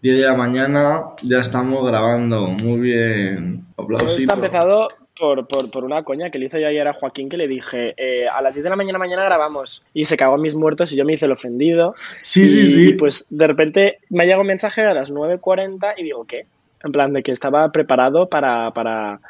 10 de la mañana, ya estamos grabando. Muy bien. Todo Aplausito. esto ha empezado por, por, por una coña que le hice yo ayer a Joaquín que le dije, eh, a las 10 de la mañana mañana grabamos. Y se cagó en mis muertos y yo me hice el ofendido. Sí, y, sí, sí. y pues de repente me llega un mensaje a las 9.40 y digo, ¿qué? En plan de que estaba preparado para, para,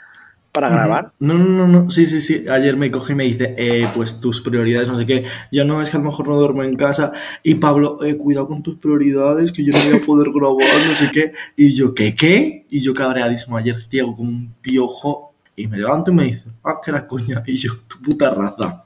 para grabar. No, no, no, no. Sí, sí, sí. Ayer me coge y me dice, eh, pues tus prioridades, no sé qué. Yo no, es que a lo mejor no duermo en casa. Y Pablo, eh, cuidado con tus prioridades, que yo no voy a poder grabar, no sé qué. Y yo, ¿qué, qué? Y yo cabreadísimo ayer, ciego, como un piojo. Y me levanto y me dice, ah, que era coña. Y yo, tu puta raza.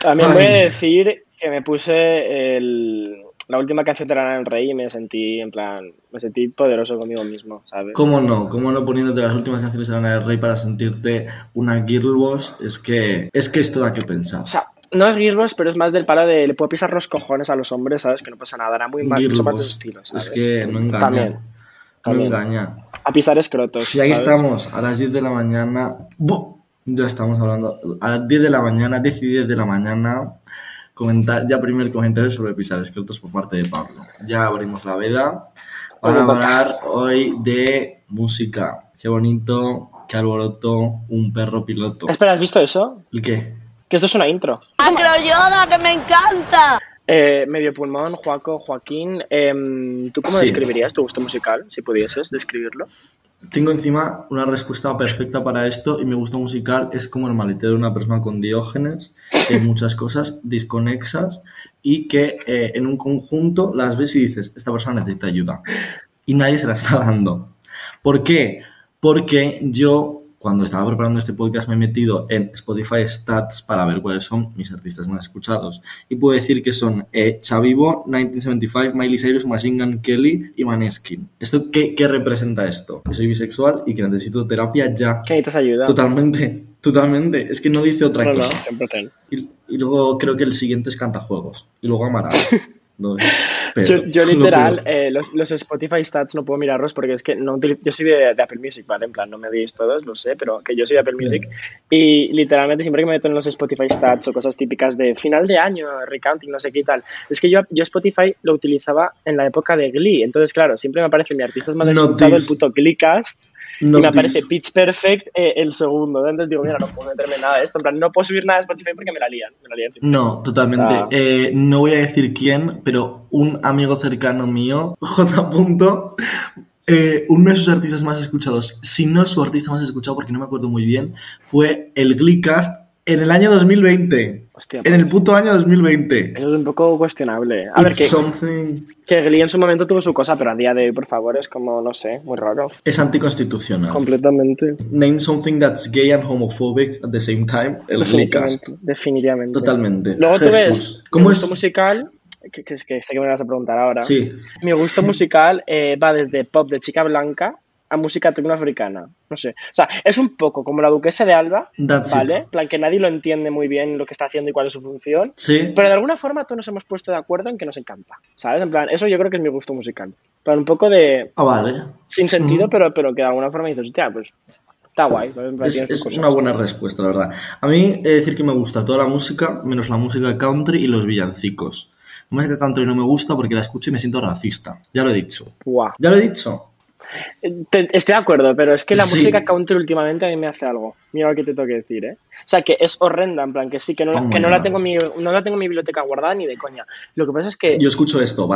También Ay. voy a decir que me puse el- la última canción de Lana del Rey y me sentí, en plan, me sentí poderoso conmigo mismo, ¿sabes? ¿Cómo no? ¿Cómo no poniéndote las últimas canciones de Lana del Rey para sentirte una girlboss? Es que, es que esto da que pensar. O sea, no es Girlboss, pero es más del palo de le puedo pisar los cojones a los hombres, ¿sabes? Que no pasa nada, era muy más, mucho más de ese estilo, Es ¿sabes? que no engaña. También, No también. engaña. A pisar escrotos. Y aquí ¿sabes? estamos, a las 10 de la mañana. ¡Bu! Ya estamos hablando. A las 10 de la mañana, 10 y 10 de la mañana. Comentar, ya primer comentario sobre pisar escrotos por parte de Pablo. Ya abrimos la veda. Para hablar hoy de música. Qué bonito, qué alboroto, un perro piloto. Espera, ¿has visto eso? ¿Y qué? Que esto es una intro. Yoda, que me encanta. Eh, medio pulmón, Joaco, Joaquín. em, ¿Tú cómo Sí. describirías tu gusto musical, si pudieses describirlo? Tengo encima una respuesta perfecta para esto y mi gusto musical es como el maletero de una persona con diógenes, que muchas cosas disconexas y que eh, en un conjunto las ves y dices, esta persona necesita ayuda y nadie se la está dando. ¿Por qué? Porque yo cuando estaba preparando este podcast me he metido en Spotify Stats para ver cuáles son mis artistas más escuchados y puedo decir que son eh, Chavivo, 1975, Miley Cyrus, Machine Gun Kelly y Maneskin. ¿Esto qué, qué representa esto? Que soy bisexual y que necesito terapia ya. Que necesitas ayuda. Totalmente, totalmente. Es que no dice otra No, cosa. Y, y luego creo que el siguiente es Cantajuegos. Y luego Amaral. pero Yo, yo no literal, puedo. eh, los, los Spotify Stats no puedo mirarlos porque es que no yo soy de, de Apple Music, ¿vale? En plan, no me veis todos, lo sé, pero que yo soy de Apple Music. Y literalmente siempre que me meto en los Spotify Stats o cosas típicas de final de año, recounting, no sé qué y tal, es que yo, yo Spotify lo utilizaba en la época de Glee. Entonces, claro, siempre me aparece mi artista más escuchado, el puto Gleecast. No y me aparece Pitch Perfect eh, el segundo. Entonces digo, mira, no puedo meterme nada de esto. En plan, no puedo subir nada de Spotify porque me la lían. Me la lían. No, totalmente. O sea- Eh, no voy a decir quién, pero un amigo cercano mío, J. Punto, eh, uno de sus artistas más escuchados, si no su artista más escuchado, porque no me acuerdo muy bien, fue el Gleecast en el año 2020. Hostia, En el pues, puto año 2020. Eso es un poco cuestionable. A ver, que, something... que Glee en su momento tuvo su cosa, pero a día de hoy, por favor, es como, no sé, muy raro. Es anticonstitucional. Completamente. Name something that's gay and homophobic at the same time. El Gleecast. Definitivamente. definitivamente. Totalmente. Luego tú ves ¿Cómo mi es? gusto musical, que, que es que sé que me vas a preguntar ahora. Sí. Mi gusto musical eh, va desde pop de chica blanca a música tecnoafricana. No sé. O sea, es un poco como la duquesa de Alba, That's ¿vale? En plan, que nadie lo entiende muy bien lo que está haciendo y cuál es su función. Sí. Pero de alguna forma todos nos hemos puesto de acuerdo en que nos encanta, ¿sabes? En plan, eso yo creo que es mi gusto musical. Pero un poco de Ah, vale. sin sentido, Ujú. pero, pero que de alguna forma dices, hostia, pues está guay. Es, una buena respuesta, la verdad. A mí he de decir que me gusta toda la música, menos la música country y los villancicos. La música country no me gusta porque la escucho y me siento racista. Ya lo he dicho. Ya lo he dicho. Te- estoy de acuerdo, pero es que la Sí. música country últimamente a mí me hace algo. Mira lo que te tengo que decir, ¿eh? O sea, que es horrenda, en plan, que sí, que no, la- Oh que no la tengo en mi, no la tengo en mi biblioteca guardada ni de coña. Lo que pasa es que Yo escucho esto.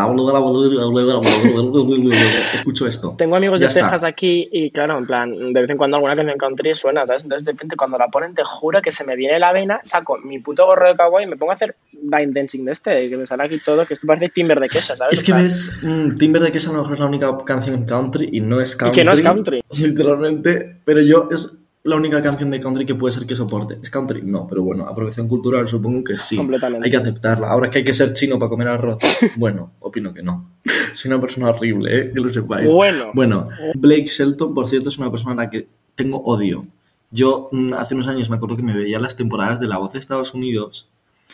Escucho esto. tengo amigos Ya de está. Texas aquí y, claro, en plan, de vez en cuando alguna canción country suena, ¿sabes? Entonces, de repente, cuando la ponen, te juro que se me viene la vena, saco mi puto gorro de kawaii y me pongo a hacer dancing de este, que me sale aquí todo, que esto parece timber de queso, ¿sabes? Es que ves, mm, Timber de Queso a lo mejor es la única canción country y no es country. que no es country. Literalmente. Pero yo es la única canción de country que puede ser que soporte. ¿Es country? No, pero bueno, apropiación cultural supongo que sí. Completamente. Hay que aceptarla. Ahora que hay que ser chino para comer arroz. Bueno, opino que no. Soy una persona horrible, ¿eh? que lo sepáis. Bueno. Bueno, Blake Shelton, por cierto, es una persona a la que tengo odio. Yo mm, hace unos años me acuerdo que me veía las temporadas de La Voz de Estados Unidos,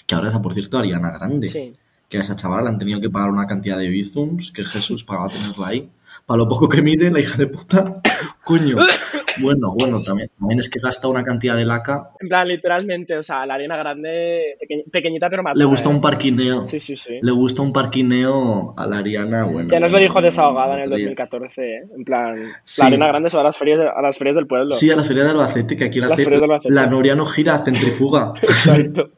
que ahora es, por cierto, Ariana Grande Sí. que a esa chavala le han tenido que pagar una cantidad de bizums que Jesús pagaba tenerla ahí. Para lo poco que mide, la hija de puta. Coño. Bueno, bueno, también, también es que gasta una cantidad de laca. En plan, literalmente, o sea, la arena grande, peque- pequeñita pero más. Le gusta un parquineo. Sí, sí, sí. Le gusta un parquineo a la Ariana, bueno. Que nos lo dijo desahogada en el Tontería. 2014, ¿eh? En plan, Sí. la arena grande se va a las ferias, a las ferias del pueblo. Sí, a la feria de Albacete, que aquí la, Las ferias de Albacete. la Noria no gira, centrifuga. Exacto.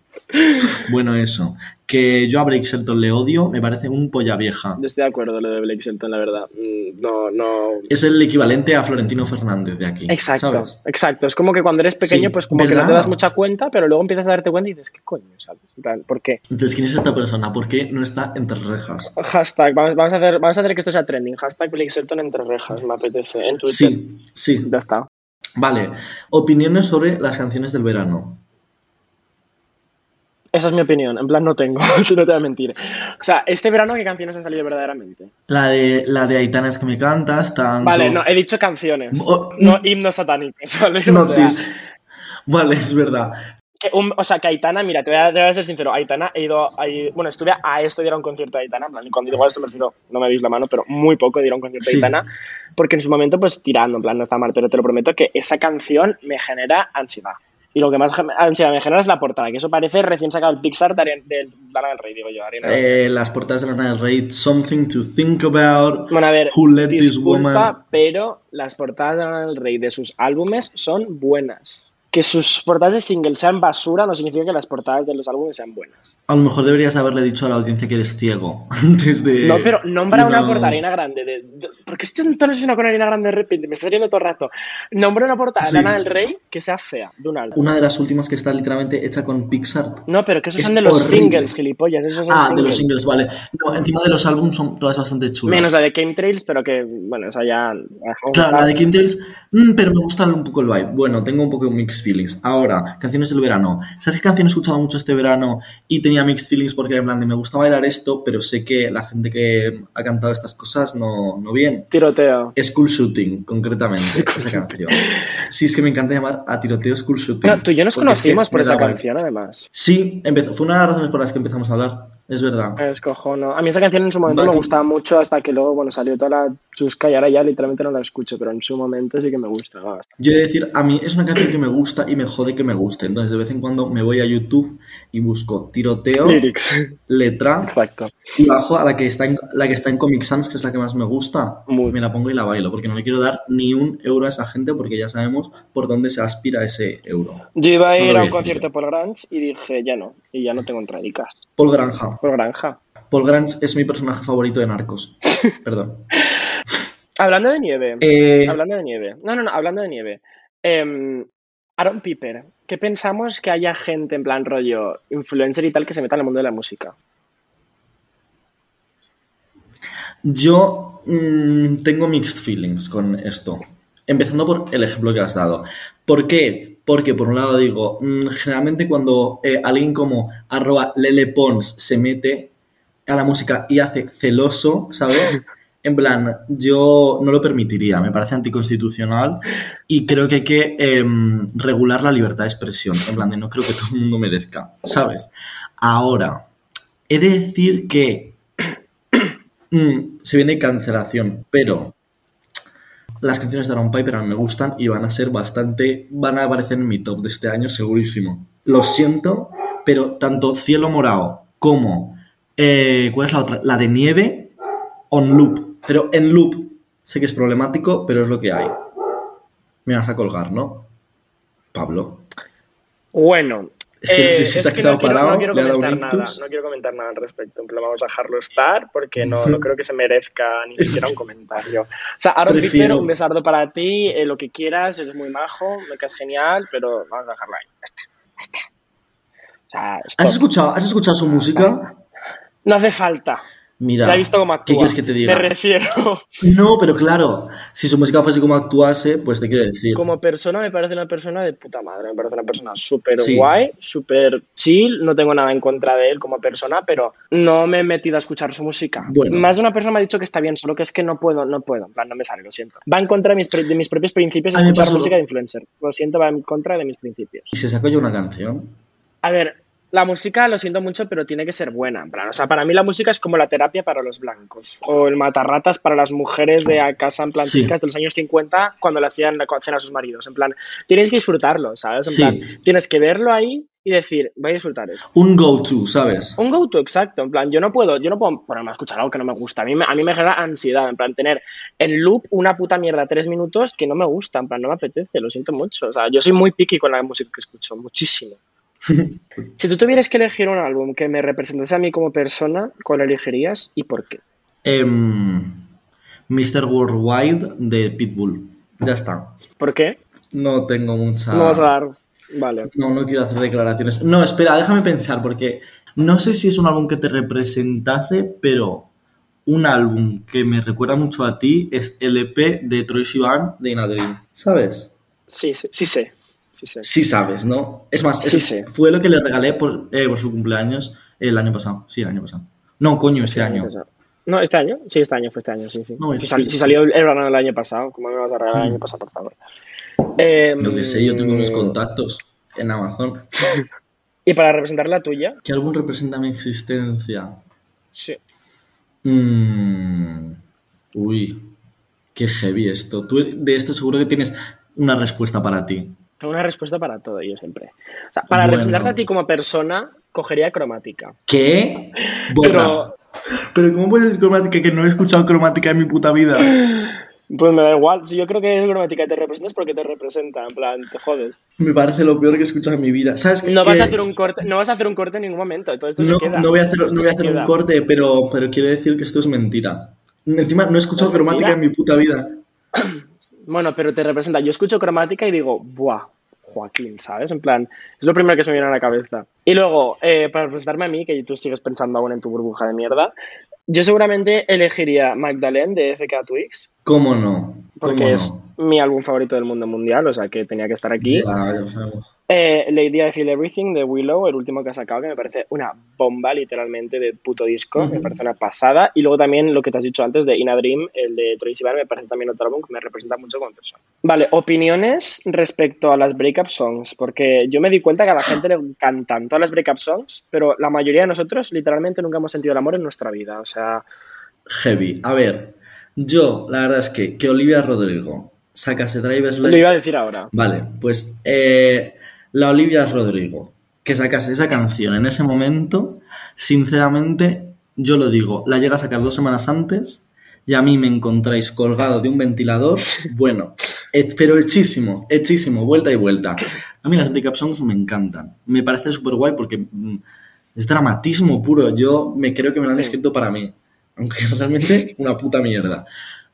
Bueno, eso. Que yo a Blake Shelton le odio, me parece un polla vieja. Yo estoy de acuerdo lo de Blake Shelton, la verdad. Mm, No, no. Es el equivalente a Florentino Fernández de aquí. Exacto, ¿sabes? exacto. Es como que cuando eres pequeño, Sí, pues como que no te das mucha cuenta, pero luego empiezas a darte cuenta y dices, ¿qué coño? ¿Sabes? ¿por qué? Entonces, ¿quién es esta persona? ¿Por qué no está entre rejas? Hashtag, vamos, vamos a hacer, vamos a hacer que esto sea trending. Hashtag Blake Shelton entre rejas, me apetece. En Twitter. Sí, sí. Ya está. Vale. Opiniones sobre las canciones del verano. Esa es mi opinión. En plan, no tengo. no te voy a mentir. O sea, este verano, ¿qué canciones han salido verdaderamente? La de, la de Aitana es que me cantas, tanto. Vale, no, he dicho canciones. Oh, no himnos satánicos, ¿vale? O no sea, dis- Vale, es verdad. que un- o sea, que Aitana, mira, te voy, a, te voy a ser sincero. Aitana, he ido. ahí- bueno, estuve a esto de ir a un concierto de Aitana. en plan, y cuando digo esto me refiero, no me veis la mano, pero muy poco de ir a un concierto Sí. de Aitana. Porque en su momento, pues tirando, en plan, no está mal, pero te lo prometo que esa canción me genera ansiedad. Y lo que más ansiedad me genera es la portada, que eso parece recién sacado el Pixar de del Lana del Rey, digo yo. Ariana. Eh, las portadas de Lana del Rey, Something to Think About. Bueno, a ver, Who Let This disculpa, Woman. pero las portadas de Lana del Rey de sus álbumes son buenas. Que sus portadas de singles sean basura no significa que las portadas de los álbumes sean buenas. A lo mejor deberías haberle dicho a la audiencia que eres ciego antes de. No, pero nombra una No. portada harina grande. De, de- ¿Por qué estoy tan obsesionado con harina grande de repente? Me está saliendo todo el rato. Nombra una portada Sí. del Rey que sea fea, de un. Una de las últimas que está literalmente hecha con Pixar. No, pero que esos Es son de los horrible. singles, gilipollas. Esos son Ah, de los singles. vale. No, encima de los álbumes son todas bastante chulas. Menos la de Chemtrails, pero que, bueno, esa ya. la dejamos Claro, la de Chemtrails, mm, pero me gusta un poco el vibe. Bueno, tengo un poco de mixed feelings. Ahora, canciones del verano. ¿Sabes qué canción he escuchado mucho este verano y tenía mixed feelings porque era en plan de me gusta bailar esto, pero sé que la gente que ha cantado estas cosas no, no bien? Tiroteo. School Shooting, concretamente, esa canción. Sí, es que me encanta llamar a tiroteo School Shooting. Pero tú y yo nos porque es que conocimos por esa canción, además. Sí, empezó, fue una de las razones por las que empezamos a hablar, es verdad. Es cojono. A mí esa canción en su momento me gustaba mucho hasta que luego, bueno, salió toda la chusca y ahora ya literalmente no la escucho, pero en su momento sí que me bastante. Yo he de decir, a mí es una canción que me gusta y me jode que me guste. Entonces, de vez en cuando me voy a YouTube y busco tiroteo, Lyrics. letra, Exacto. y bajo a la que está en, la que está en Comic Sans, que es la que más me gusta. Muy. Me la pongo y la bailo, porque no le quiero dar ni un euro a esa gente, porque ya sabemos por dónde se aspira ese euro. Yo iba a ir a un concierto de Paul Grange y dije, ya no. Y ya no tengo entradicas. Paul Granja. Por Granja. Paul Grange es mi personaje favorito de Narcos. Perdón. Hablando de nieve. Eh, Hablando de nieve. No, no, no, hablando de nieve. Em, Aaron Piper. ¿Qué pensamos que haya gente en plan rollo influencer y tal que se meta en el mundo de la música? Yo mm, tengo mixed feelings con esto. Empezando por el ejemplo que has dado. ¿Por qué? Porque por un lado digo, mm, generalmente cuando eh, alguien como arroba Lele Pons se mete a la música y hace celoso, ¿sabes? En plan, yo no lo permitiría, me parece anticonstitucional y creo que hay que em, regular la libertad de expresión. En plan, de no creo que todo el mundo merezca, ¿sabes? Ahora, he de decir que mm, se viene cancelación, pero las canciones de Aaron Piper me gustan y van a ser bastante, van a aparecer en mi top de este año segurísimo. Lo siento, pero tanto Cielo Morado como, eh, ¿cuál es la otra? La de Nieve, on loop. Pero en loop, sé que es problemático, pero es lo que hay. Me vas a colgar, ¿no? Pablo. Bueno. Es que no sé si eh, se ha que quedado no quiero, parado, no quiero le ha dado un comentar nada. No quiero comentar nada al respecto. Plan, vamos a dejarlo estar porque no, no creo que se merezca ni siquiera un comentario. O sea, Aaron Prefiero- un besardo para ti, eh, lo que quieras, eres muy majo, me caes genial, pero vamos a dejarlo ahí. Ya está, ya está. O sea, stop. ¿Has escuchado, ¿Has escuchado su música? no hace falta. Mira, Ya he visto cómo actúa. ¿qué quieres que te diga? Me refiero. No, pero claro, si su música fuese como actuase, pues te quiero decir. Como persona me parece una persona de puta madre, me parece una persona súper Sí. guay, súper chill, no tengo nada en contra de él como persona, pero no me he metido a escuchar su música. Bueno. Más de una persona me ha dicho que está bien, solo que es que no puedo, no puedo, en plan, no me sale, lo siento. Va en contra de mis, pre- de mis propios principios escuchar música de influencer. Lo siento, va en contra de mis principios. ¿Y se sacó ya una canción? A ver, La música, lo siento mucho, pero tiene que ser buena. en plan, O sea, para mí la música es como la terapia para los blancos. O el matarratas para las mujeres de a casa en plan Sí. típicas de los años 50 cuando le hacían la cena a sus maridos. En plan, tienes que disfrutarlo, ¿sabes? En Sí. plan, tienes que verlo ahí y decir, voy a disfrutar esto. Un go-to, ¿sabes? Un go-to, exacto. En plan, yo no puedo, yo no puedo ponerme a escuchar algo que no me gusta. A mí, me- a mí me genera ansiedad. En plan, tener en loop una puta mierda tres minutos que no me gusta. En plan, no me apetece, lo siento mucho. O sea, yo soy muy picky con la música que escucho, muchísimo. Si tú tuvieras que elegir un álbum que me representase a mí como persona, ¿cuál elegirías y por qué? Em, Mr. Worldwide de Pitbull. Ya está. ¿Por qué? No tengo mucha... No vas a dar. Vale. No, no quiero hacer declaraciones. No, espera, déjame pensar, porque no sé si es un álbum que te representase, pero un álbum que me recuerda mucho a ti es el EP de Troy Sivan de In a Dream. ¿Sabes? Sí, sí, sí sé. Sí sé. Sí sabes, ¿no? Es más, Sí es- sé. fue lo que le regalé por, eh, por su cumpleaños el año pasado. Sí, el año pasado. No, coño, este año. No, este año. Sí, este año fue este año, sí, sí. No, si, es- sal- si salió el verano del año pasado, ¿cómo me vas a regalar el año pasado, por favor? Eh, Yo qué sé, yo tengo mis contactos en Amazon. Y para representar la tuya, ¿Qué álbum representa mi existencia? sí. Mm, uy, qué heavy esto. Tú de esto seguro que tienes una respuesta para ti. Tengo una respuesta para todo, yo siempre. O sea, para Bueno. representarte a ti como persona, cogería cromática. ¿Qué? Pero, Pero ¿cómo puedes decir cromática que no he escuchado cromática en mi puta vida? pues me da igual. Si yo creo que es cromática y te representas porque te representa. En plan, te jodes. Me parece lo peor que he escuchado en mi vida. ¿Sabes qué? No vas a hacer un corte, no vas a hacer un corte en ningún momento. Todo esto no, se queda. no voy a hacer, no voy a hacer un queda. corte, pero, pero quiero decir que esto es mentira. Encima no he escuchado ¿Es cromática mentira? en mi puta vida. Bueno, pero te representa. Yo escucho cromática y digo, ¡buah! Joaquín, ¿sabes? En plan, es lo primero que se me viene a la cabeza. Y luego, eh, para representarme a mí, que tú sigues pensando aún en tu burbuja de mierda, yo seguramente elegiría Magdalene de FK Twix, ¿Cómo no? ¿Cómo porque no? es mi álbum favorito del mundo mundial, o sea que tenía que estar aquí. Ya, ya sabemos. Eh, Lady I Feel Everything de Willow, el último que ha sacado, que me parece una bomba literalmente de puto disco, me parece una pasada. Y luego también lo que te has dicho antes de In a Dream, el de Troy Sivan, me parece también otro álbum que me representa mucho como persona. Vale, opiniones respecto a las breakup songs, porque yo me di cuenta que a la gente le encantan todas las breakup songs, pero la mayoría de nosotros literalmente nunca hemos sentido el amor en nuestra vida. O sea, Heavy. A ver, yo, la verdad es que, que Olivia Rodrigo sacase Driver's lo iba a decir ahora. Vale, pues eh, la Olivia Rodrigo, que sacase esa canción en ese momento, sinceramente, yo lo digo, la llega a sacar dos semanas antes y a mí me encontráis colgado de un ventilador, bueno, pero hechísimo, hechísimo, vuelta y vuelta. A mí las breakup songs me encantan, me parece súper guay porque mm, es dramatismo puro, yo me creo que me lo han escrito para mí, aunque realmente una puta mierda.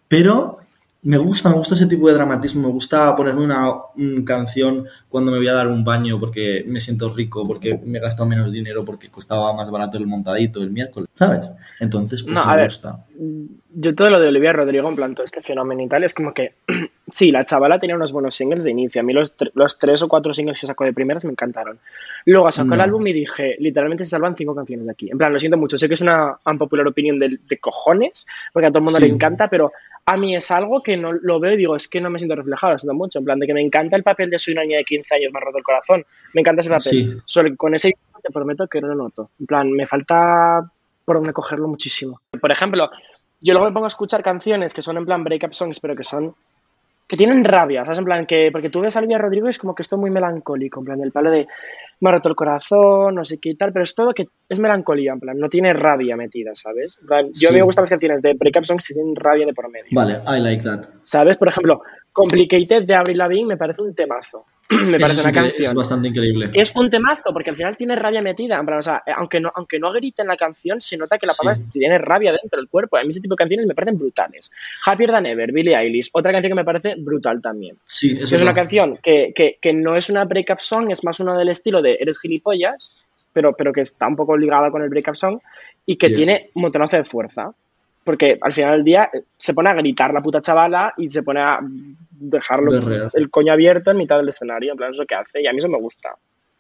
Pero me gusta, me gusta ese tipo de dramatismo, me gusta ponerme una mm, canción cuando me voy a dar un baño porque me siento rico, porque me he gastado menos dinero, porque costaba más barato el montadito el miércoles, ¿sabes? Entonces, pues No, me ver. gusta. Yo todo lo de Olivia Rodrigo, en plan, todo este fenómeno y tal, es como que, sí, la chavala tenía unos buenos singles de inicio. A mí los, los tres o cuatro singles que sacó de primeras me encantaron. Luego sacó el álbum y dije, literalmente se salvan cinco canciones de aquí. En plan, lo siento mucho, sé que es una unpopular opinión de, de cojones, porque a todo el mundo Sí. le encanta, pero a mí es algo que no lo veo y digo, es que no me siento reflejado, lo siento mucho. En plan, de que me encanta el papel de soy una niña de 15 años, me ha roto el corazón. Me encanta ese papel. Sí. Solo que con ese te prometo que no lo noto. En plan, me falta por donde cogerlo muchísimo. Por ejemplo, yo luego me pongo a escuchar canciones que son en plan breakup songs, pero que son. que tienen rabia, ¿sabes? En plan, que. Porque tú ves a Olivia Rodrigo y es como que esto es muy melancólico, en plan, el palo de. Me ha roto el corazón, no sé qué y tal, pero es todo que es melancolía, en plan, no tiene rabia metida, ¿sabes? Plan, yo a mí Sí. me gustan las canciones de breakup songs que tienen rabia de por medio. Vale, I like that. ¿Sabes? Por ejemplo, Complicated de Avril Lavigne me parece un temazo. me parece una canción Es bastante increíble. es un temazo, porque al final tiene rabia metida. En plan, o sea, eh, aunque no, aunque no grite en la canción, se nota que la Sí. tiene rabia dentro del cuerpo. A mí ese tipo de canciones me parecen brutales. Happier Than Ever, Billie Eilish, otra canción que me parece brutal también. Sí, eso es una canción que, que, que no es una breakup song, es más uno del estilo de eres gilipollas, pero, pero que está un poco ligada con el breakup song y que Yes. tiene un montonazo de fuerza. Porque al final del día eh, se pone a gritar la puta chavala y se pone a dejarlo el coño abierto en mitad del escenario. En plan, eso que hace. Y a mí eso me gusta.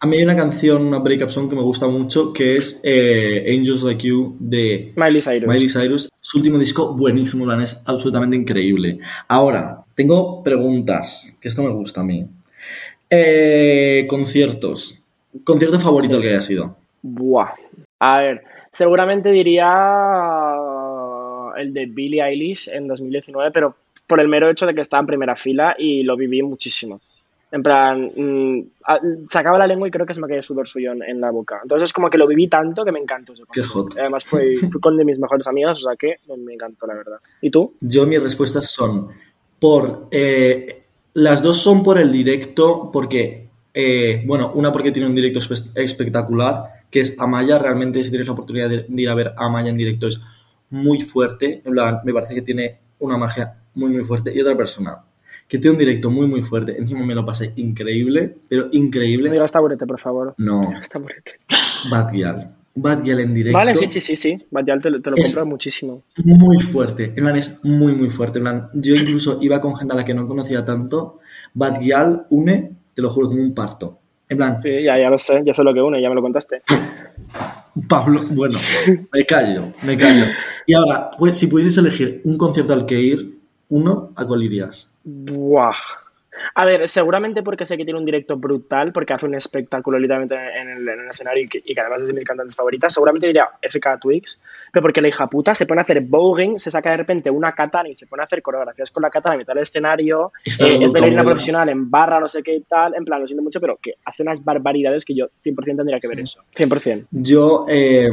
A mí hay una canción, una breakup song que me gusta mucho, que es eh, Angels Like You de Miley Cyrus. Miley Cyrus. Su último disco, buenísimo, plan, es absolutamente increíble. Ahora, tengo preguntas, que esto me gusta a mí. Eh, conciertos. Concierto favorito Sí. que haya sido. Buah. A ver, seguramente diría el de Billie Eilish en 2019, pero por el mero hecho de que estaba en primera fila y lo viví muchísimo. En plan, mm, sacaba la lengua y creo que se me caía sudor suyo en, en la boca. Entonces, como que lo viví tanto que me encantó. ese Qué hot. Además, fue, fui con de mis mejores amigas, o sea que me, encantó, la verdad. ¿Y tú? Yo mis respuestas son por... eh, las dos son por el directo, porque, eh, bueno, una porque tiene un directo espe- espectacular, que es Amaya, realmente si tienes la oportunidad de, de ir a ver a Amaya en directo es muy fuerte, en plan, me parece que tiene una magia muy, muy fuerte. Y otra persona que tiene un directo muy, muy fuerte, encima me lo pasé increíble, pero No increíble. digas taburete, por favor. No, No taburete. Bad Gyal en directo. Vale, sí, sí, sí, sí. Batial te, lo- te lo compro muchísimo. muy fuerte. En plan, es muy, muy fuerte. En plan, yo incluso iba con gente a la que no conocía tanto. Bad Gyal une, te lo juro, como un parto. En plan, Sí, ya, ya lo sé, ya sé lo que une, ya me lo contaste. Pablo, bueno, me callo, me callo. Y ahora, pues, si pudieses elegir un concierto al que ir, uno, ¿a cuál irías? Buah. A ver, seguramente porque sé que tiene un directo brutal, porque hace un espectáculo literalmente en el, en el escenario y que, y que además es de mis cantantes favoritas. Seguramente diría FK Twix, pero porque la hija puta se pone a hacer voguing, se saca de repente una katana y se pone a hacer coreografías con la katana a mitad del escenario. Eh, es bailarina profesional en barra, no sé qué y tal. En plan, lo siento mucho, pero que hace unas barbaridades que yo 100% tendría que ver eso. 100%. Yo eh,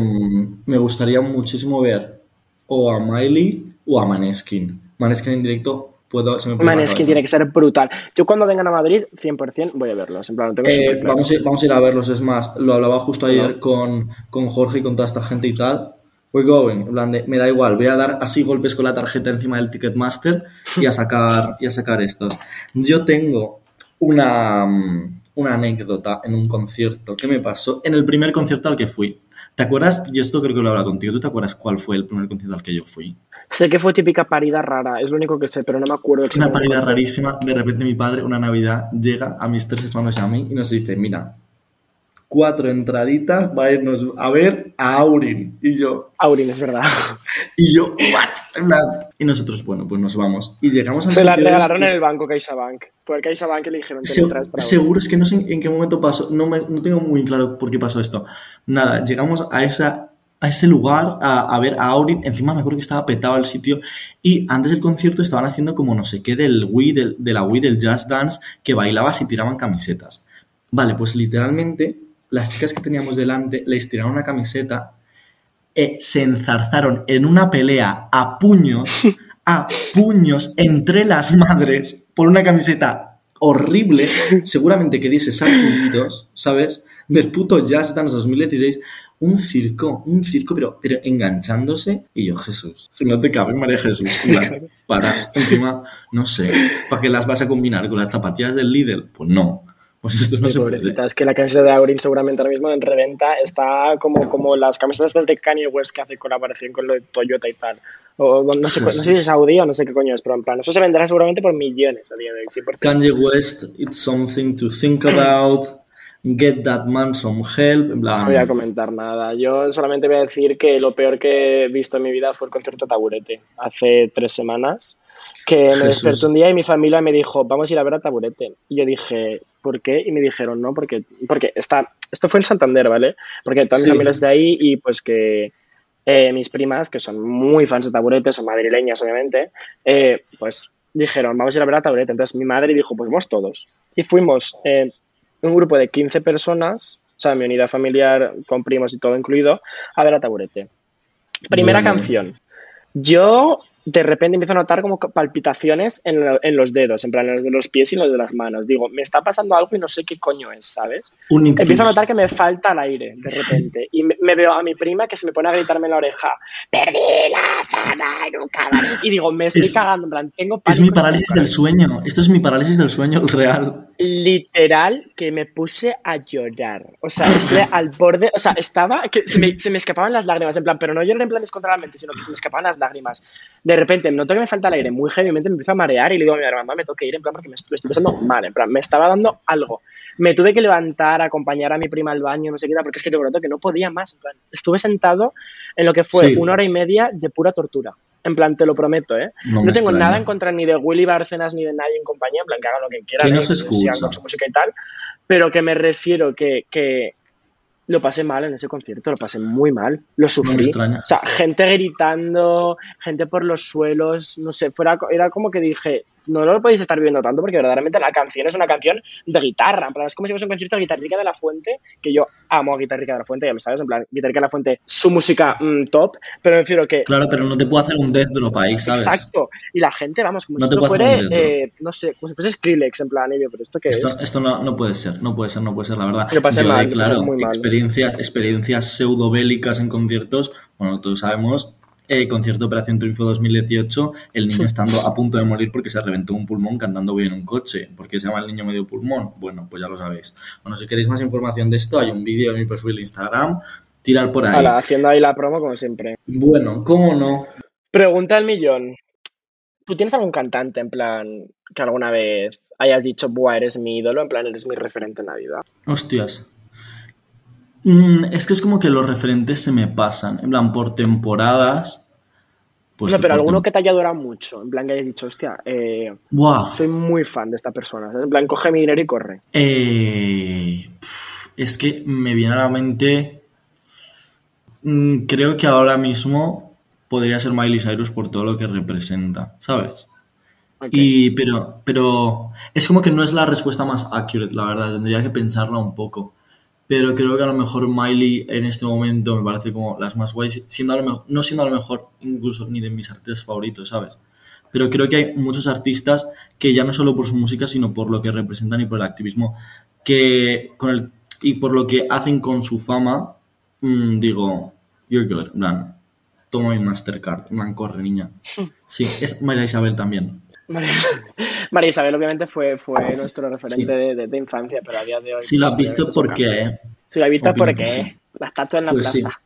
me gustaría muchísimo ver o a Miley o a Maneskin. Maneskin en directo, puedo... Se me cabeza. tiene que ser brutal. Yo cuando vengan a Madrid, 100% voy a verlos. En plan, lo tengo Eh, vamos, a ir, vamos a ir a verlos, es más, lo hablaba justo ayer con, con Jorge y con toda esta gente y tal. We're going, en plan de, me da igual, voy a dar así golpes con la tarjeta encima del Ticketmaster y a sacar, y a sacar estos. Yo tengo una, mm, una anécdota en un concierto que me pasó en el primer concierto al que fui. ¿Te acuerdas? Y esto creo que lo he hablado contigo. ¿Tú te acuerdas cuál fue el primer concierto al que yo fui? Sé que fue típica parida rara, es lo único que sé, pero no me acuerdo Una fue. rarísima. De repente mi padre, una Navidad, llega a mis tres hermanos y a mí y nos dice, mira, cuatro entraditas para irnos a ver a Aurin. Y yo, Aurin, es verdad. y yo, ¿what? Y nosotros, bueno, pues nos vamos. Y llegamos al Se la sitio regalaron este. en el banco CaixaBank. Por el CaixaBank le dijeron, te Se- para seguro es que no sé en qué momento pasó, no, me- no tengo muy claro por qué pasó esto. Nada, llegamos a, esa, a ese lugar a, a ver a Aurin, encima me acuerdo que estaba petado el sitio y antes del concierto estaban haciendo como no sé qué del Wii, del, de la Wii del Jazz Dance, que bailabas y tiraban camisetas. Vale, pues literalmente las chicas que teníamos delante les tiraron una camiseta, eh, se enzarzaron en una pelea a puños, a puños entre las madres por una camiseta horrible, seguramente que diese sarpullidos, ¿sabes? Del puto Jazz Dance 2016, un circo, un circo, pero, pero enganchándose, y yo, Jesús, si no te cabe, María Jesús, para, encima, no sé, ¿para qué las vas a combinar con las zapatillas del Lidl? Pues no, pues esto no Ay, se puede. es que la camiseta de Aurin seguramente ahora mismo en reventa está como, como las camisetas de Kanye West que hace colaboración con lo de Toyota y tal. O no sé, no sé si es Audi o no sé qué coño es, pero en plan, eso se venderá seguramente por millones a día de hoy, 100%. Kanye West, it's something to think about. Get that man some help. No voy a comentar nada. Yo solamente voy a decir que lo peor que he visto en mi vida fue el concierto Taburete hace tres semanas. Que me Jesús. desperté un día y mi familia me dijo, vamos a ir a ver a Taburete. Y yo dije, ¿por qué? Y me dijeron, no, porque, porque está, esto fue en Santander, ¿vale? Porque mi Sí. es de ahí y pues que eh, mis primas, que son muy fans de Taburete, son madrileñas obviamente, eh, pues dijeron, vamos a ir a ver a Taburete. Entonces mi madre dijo, pues vamos todos. Y fuimos eh, un grupo de 15 personas, o sea, mi unidad familiar con primos y todo incluido, a ver a Taburete. Primera canción. Yo de repente empiezo a notar como palpitaciones en, lo- en los dedos, en plan en los de los pies y en los de las manos. Digo, me está pasando algo y no sé qué coño es, ¿sabes? un. Empiezo a notar que me falta el aire de repente. Y me, me veo a mi prima que se me pone a gritarme en la oreja, perdí la fama, nunca más". Y digo, me estoy Es- cagando, en plan, tengo Es mi parálisis del sueño. Esto es mi parálisis del sueño real. Literal que me puse a llorar. O sea, estuve al borde. O sea, estaba. que se me, se me escapaban las lágrimas. En plan, pero no lloré en plan descontroladamente, sino que se me escapaban las lágrimas. De repente noto que me falta el aire muy heavymente, me empiezo a marear y le digo a mi hermana, me tengo que ir, en plan, porque me estoy, estoy pasando mal. En plan, me estaba dando algo. Me tuve que levantar, acompañar a mi prima al baño, no sé qué porque es que te prometo que no podía más. En plan, estuve sentado en lo que fue Sí. una hora y media de pura tortura. En plan, te lo prometo, ¿eh? No tengo extraña. nada en contra ni de Willy Bárcenas ni de nadie en compañía, en plan, que hagan lo que quieran. Que no se escucha. con su música y tal, pero que me refiero que, que lo pasé mal en ese concierto, lo pasé muy mal, lo sufrí. O sea, gente gritando, gente por los suelos, no sé, fuera, era como que dije, no lo podéis estar viendo tanto porque verdaderamente la canción es una canción de guitarra, en plan, es como si fuese un concierto de Guitarrica de la Fuente, que yo amo a Guitarrica de la Fuente, ya lo sabes, en plan, Guitarrica de la Fuente, su música mm, top, pero me refiero que Claro, pero no te puedo hacer un death de lo país, ¿sabes? Exacto. Y la gente, vamos, como No si esto fuera, eh, no sé, como si fuese Skrillex, en plan, y yo, pero ¿esto qué Esto, es? esto no, no puede ser, no puede ser, no puede ser, la verdad. Lo pasé Yo, mal, claro, muy mal. experiencias, experiencias pseudo-bélicas en conciertos, bueno, todos sabemos, eh, concierto Operación Triunfo 2018, el niño estando a punto de morir porque se reventó un pulmón cantando bien en un coche, porque se llama el niño medio pulmón, bueno, pues ya lo sabéis. Bueno, si queréis más información de esto, hay un vídeo en mi perfil de Instagram, tirar por ahí. Ala, haciendo ahí la promo como siempre. Bueno, ¿cómo no? Pregunta al millón. ¿Tú tienes algún cantante, en plan, que alguna vez hayas dicho, buah, eres mi ídolo, en plan, eres mi referente en la vida? Hostias. Mm, es que es como que los referentes se me pasan, en plan, por temporadas. Pues no, pero alguno que te haya durado mucho, en plan, que hayas dicho, hostia, eh, Buah. soy muy fan de esta persona. En plan, coge mi dinero y corre. Eh, es que me viene a la mente. mm, creo que ahora mismo podría ser Miley Cyrus por todo lo que representa, ¿sabes? Y, pero, pero es como que no es la respuesta más accurate, la verdad. Tendría que pensarla un poco. Pero creo que a lo mejor Miley en este momento me parece como las más guays, siendo a lo mejor- no siendo a lo mejor incluso ni de mis artistas favoritos, ¿sabes? Pero creo que hay muchos artistas que ya no solo por su música, sino por lo que representan y por el activismo que con el y por lo que hacen con su fama, mm, digo, you're good, plan, toma mi Mastercard, plan, corre, niña. Sí, es María Isabel también. María, Isabel, obviamente, fue, fue nuestro referente Sí. de, de- de infancia, pero a día de hoy. Si lo has pues, visto, obviamente es ¿por un qué? cambio. eh? Si lo has visto, Opino ¿por que qué? sí. La estatua en la Pues sí. plaza.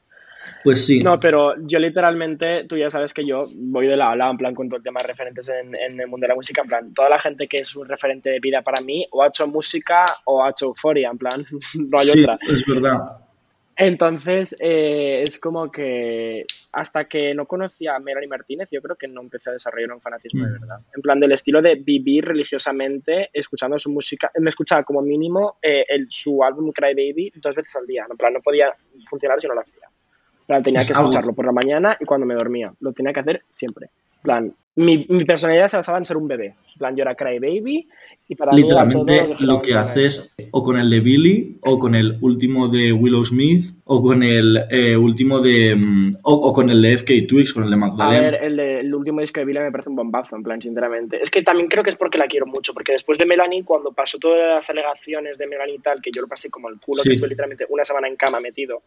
Pues sí. No, pero yo literalmente, tú ya sabes que yo voy de la ola, en plan, con todo el tema de referentes en, en el mundo de la música, en plan, toda la gente que es un referente de vida para mí, o ha hecho música o ha hecho euforia, en plan, no hay sí, otra. es verdad. Entonces, eh, es como que hasta que no conocía a Melanie Martínez, yo creo que no empecé a desarrollar un fanatismo de Mm. verdad. En plan, del estilo de vivir religiosamente escuchando su música. Me escuchaba como mínimo eh, el, su álbum Cry Baby dos veces al día. En plan, no podía funcionar si no lo hacía. Plan, tenía Es que algo- escucharlo por la mañana y cuando me dormía. Lo tenía que hacer siempre. Plan, mi, mi personalidad se basaba en ser un bebé. Plan, yo era Cry Baby y para mí era Literalmente todo lo que a haces o con el de Billy o con el último de Willow Smith o con el eh, último de mm, o, o con el de FK Twix con el de A Magdalena ver, el, de- el último disco de Billie me parece un bombazo, en plan, sinceramente. Es que también creo que es porque la quiero mucho, porque después de Melanie, cuando pasó todas las alegaciones de Melanie y tal, que yo lo pasé como el culo, Sí. que estuve literalmente una semana en cama metido,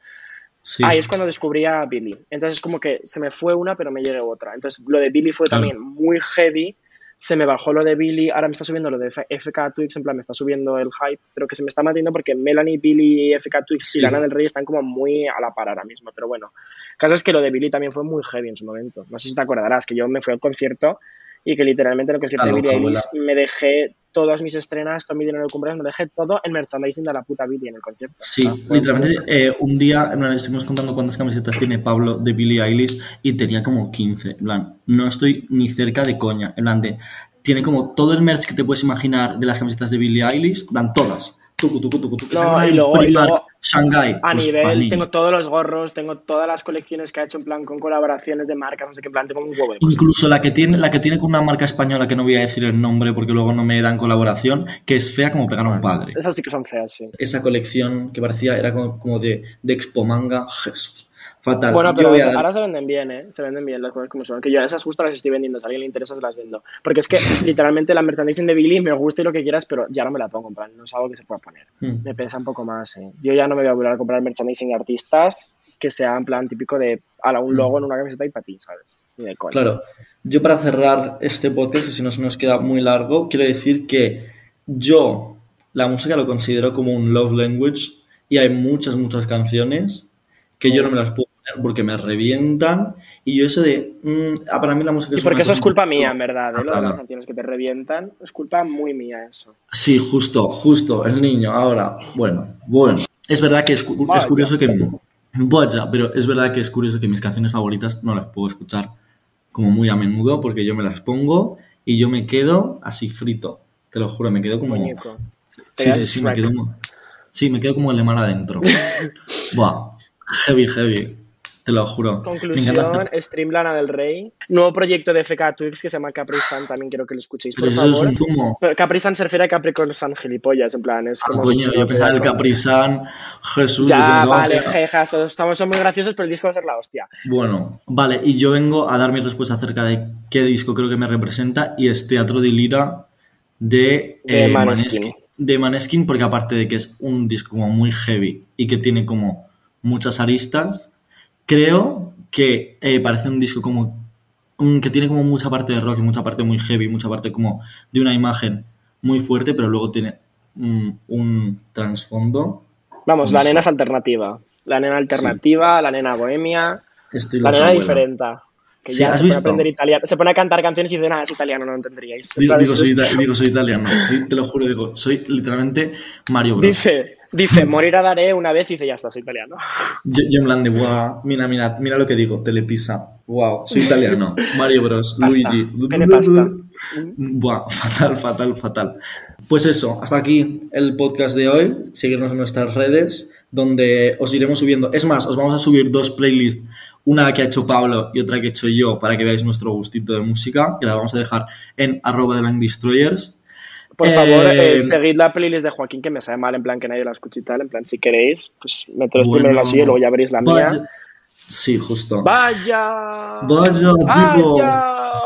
sí. ahí es cuando descubrí a Billie. Entonces, como que se me fue una, pero me llegué otra. Entonces, lo de Billie fue Claro. también muy heavy. Se me bajó lo de Billie, ahora me está subiendo lo de FK Twix, en plan, me está subiendo el hype, pero que se me está metiendo porque Melanie, Billie y FK Twix Sí. y Lana del Rey están como muy a la par ahora mismo, pero bueno. El caso es que lo de Billie también fue muy heavy en su momento. No sé si te acordarás que yo me fui al concierto y que literalmente en el concierto Está de Billie me dejé todas mis estrenas, todo mi dinero de cumpleaños, me dejé todo en merchandising de la puta Billie en el concierto. Sí, Ah, literalmente eh, un día en plan, estuvimos contando cuántas camisetas tiene Pablo de Billie Eilish y tenía como 15. En plan, no estoy ni cerca de coña. En plan, de, tiene como todo el merch que te puedes imaginar de las camisetas de Billie Eilish, en plan, todas. Tucu, tucu, tucu, tucu. No, y luego- y Primark, luego, Shanghai. A pues, nivel, palín. tengo todos los gorros, tengo todas las colecciones que ha hecho en plan con colaboraciones de marcas, no sé qué, en plan, tengo un huevo de. Incluso la que tiene, la que tiene con una marca española que no voy a decir el nombre porque luego no me dan colaboración, que es fea como pegar a un padre. Esas sí que son feas, sí. Esa colección que parecía, era como, como de, de Expo Manga, Jesús. Fatal. Bueno, pero a ahora se venden bien, ¿eh? Se venden bien las cosas como son. Que yo esas justo las estoy vendiendo. Si a alguien le interesa, se las vendo. Porque es que literalmente la merchandising de Billy me gusta y lo que quieras, pero ya no me la pongo. En plan, no es algo que se pueda poner. Mm. Me pesa un poco más, ¿eh? Yo ya no me voy a volver a comprar merchandising de artistas que sea en plan típico de a un logo en una camiseta y ti, ¿sabes? De. Claro. Yo para cerrar este podcast, que si no se nos queda muy largo, quiero decir que yo la música lo considero como un love language y hay muchas, muchas canciones que yo no me las puedo porque me revientan y yo eso de... mm, ah, para mí la música Y es porque una eso es culpa mía, en verdad. ¿eh? Lo de las canciones que te revientan es culpa muy mía eso. Sí, justo, justo, el niño. Ahora, bueno, bueno. Es verdad que es, curioso que... Pero es verdad que es curioso que mis canciones favoritas no las puedo escuchar como muy a menudo porque yo me las pongo y yo me quedo así frito. Te lo juro, me quedo como... Muñeco. Sí, sí, sí, me quedo... como- Sí, me quedo como el de mar adentro. Buah, heavy, heavy. Te lo juro. Conclusión. Stream Lana del Rey. Nuevo proyecto de FK Twix que se llama Capri Sun, también quiero que lo escuchéis, por Pero eso es favor. un zumo. Pero Capri Sun se refiere a Capricorn Sun gilipollas, en plan, es Ah, como... coño, su- yo pensaba el Capri Sun, Jesús. Ya, vale, jejas, estamos, son muy graciosos, pero el disco va a ser la hostia. Bueno, vale, y yo vengo a dar mi respuesta acerca de qué disco creo que me representa y es Teatro de Lira de, De eh, Maneskin. Maneskin. De Maneskin, porque aparte de que es un disco como muy heavy y que tiene como muchas aristas, creo que eh, parece un disco como que tiene como mucha parte de rock y mucha parte muy heavy, mucha parte como de una imagen muy fuerte, pero luego tiene mm, un trasfondo. Vamos, la nena es alternativa. La nena alternativa, la nena bohemia, Estoy la nena diferente. Que Sí, ya ¿has se pone a visto? aprender italiano. Se pone a cantar canciones y dice, nada, es italiano, no lo entenderíais. Digo, soy, ita- digo, soy italiano. Te lo juro, digo, soy literalmente Mario Bros. Dice, dice, morir a daré una vez y dice, ya está, soy italiano. Yo, yo en plan de, wow, mira, mira, mira lo que digo, Telepisa. Wow, soy italiano. Mario Bros. Pasta. Luigi. Pene pasta. Buah, fatal, fatal, fatal. Pues eso, hasta aquí el podcast de hoy. Seguirnos en nuestras redes, donde os iremos subiendo. Es más, os vamos a subir dos playlists, una que ha hecho Pablo y otra que he hecho yo, para que veáis nuestro gustito de música, que la vamos a dejar en arroba de Destroyers. Por Eh, favor, eh, seguid la playlist de Joaquín, que me sabe mal, en plan que nadie la escuche y tal. En plan, si queréis, pues meteros Bueno, primero la suya y luego ya veréis la vaya- mía. Sí, justo. ¡Vaya! Vaya, tipo. ¡Vaya!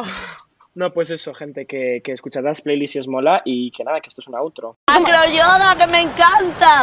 No, pues eso, gente, que, que escuchad las playlists si os mola y que nada, que esto es un outro. Macroyoda, que me encanta.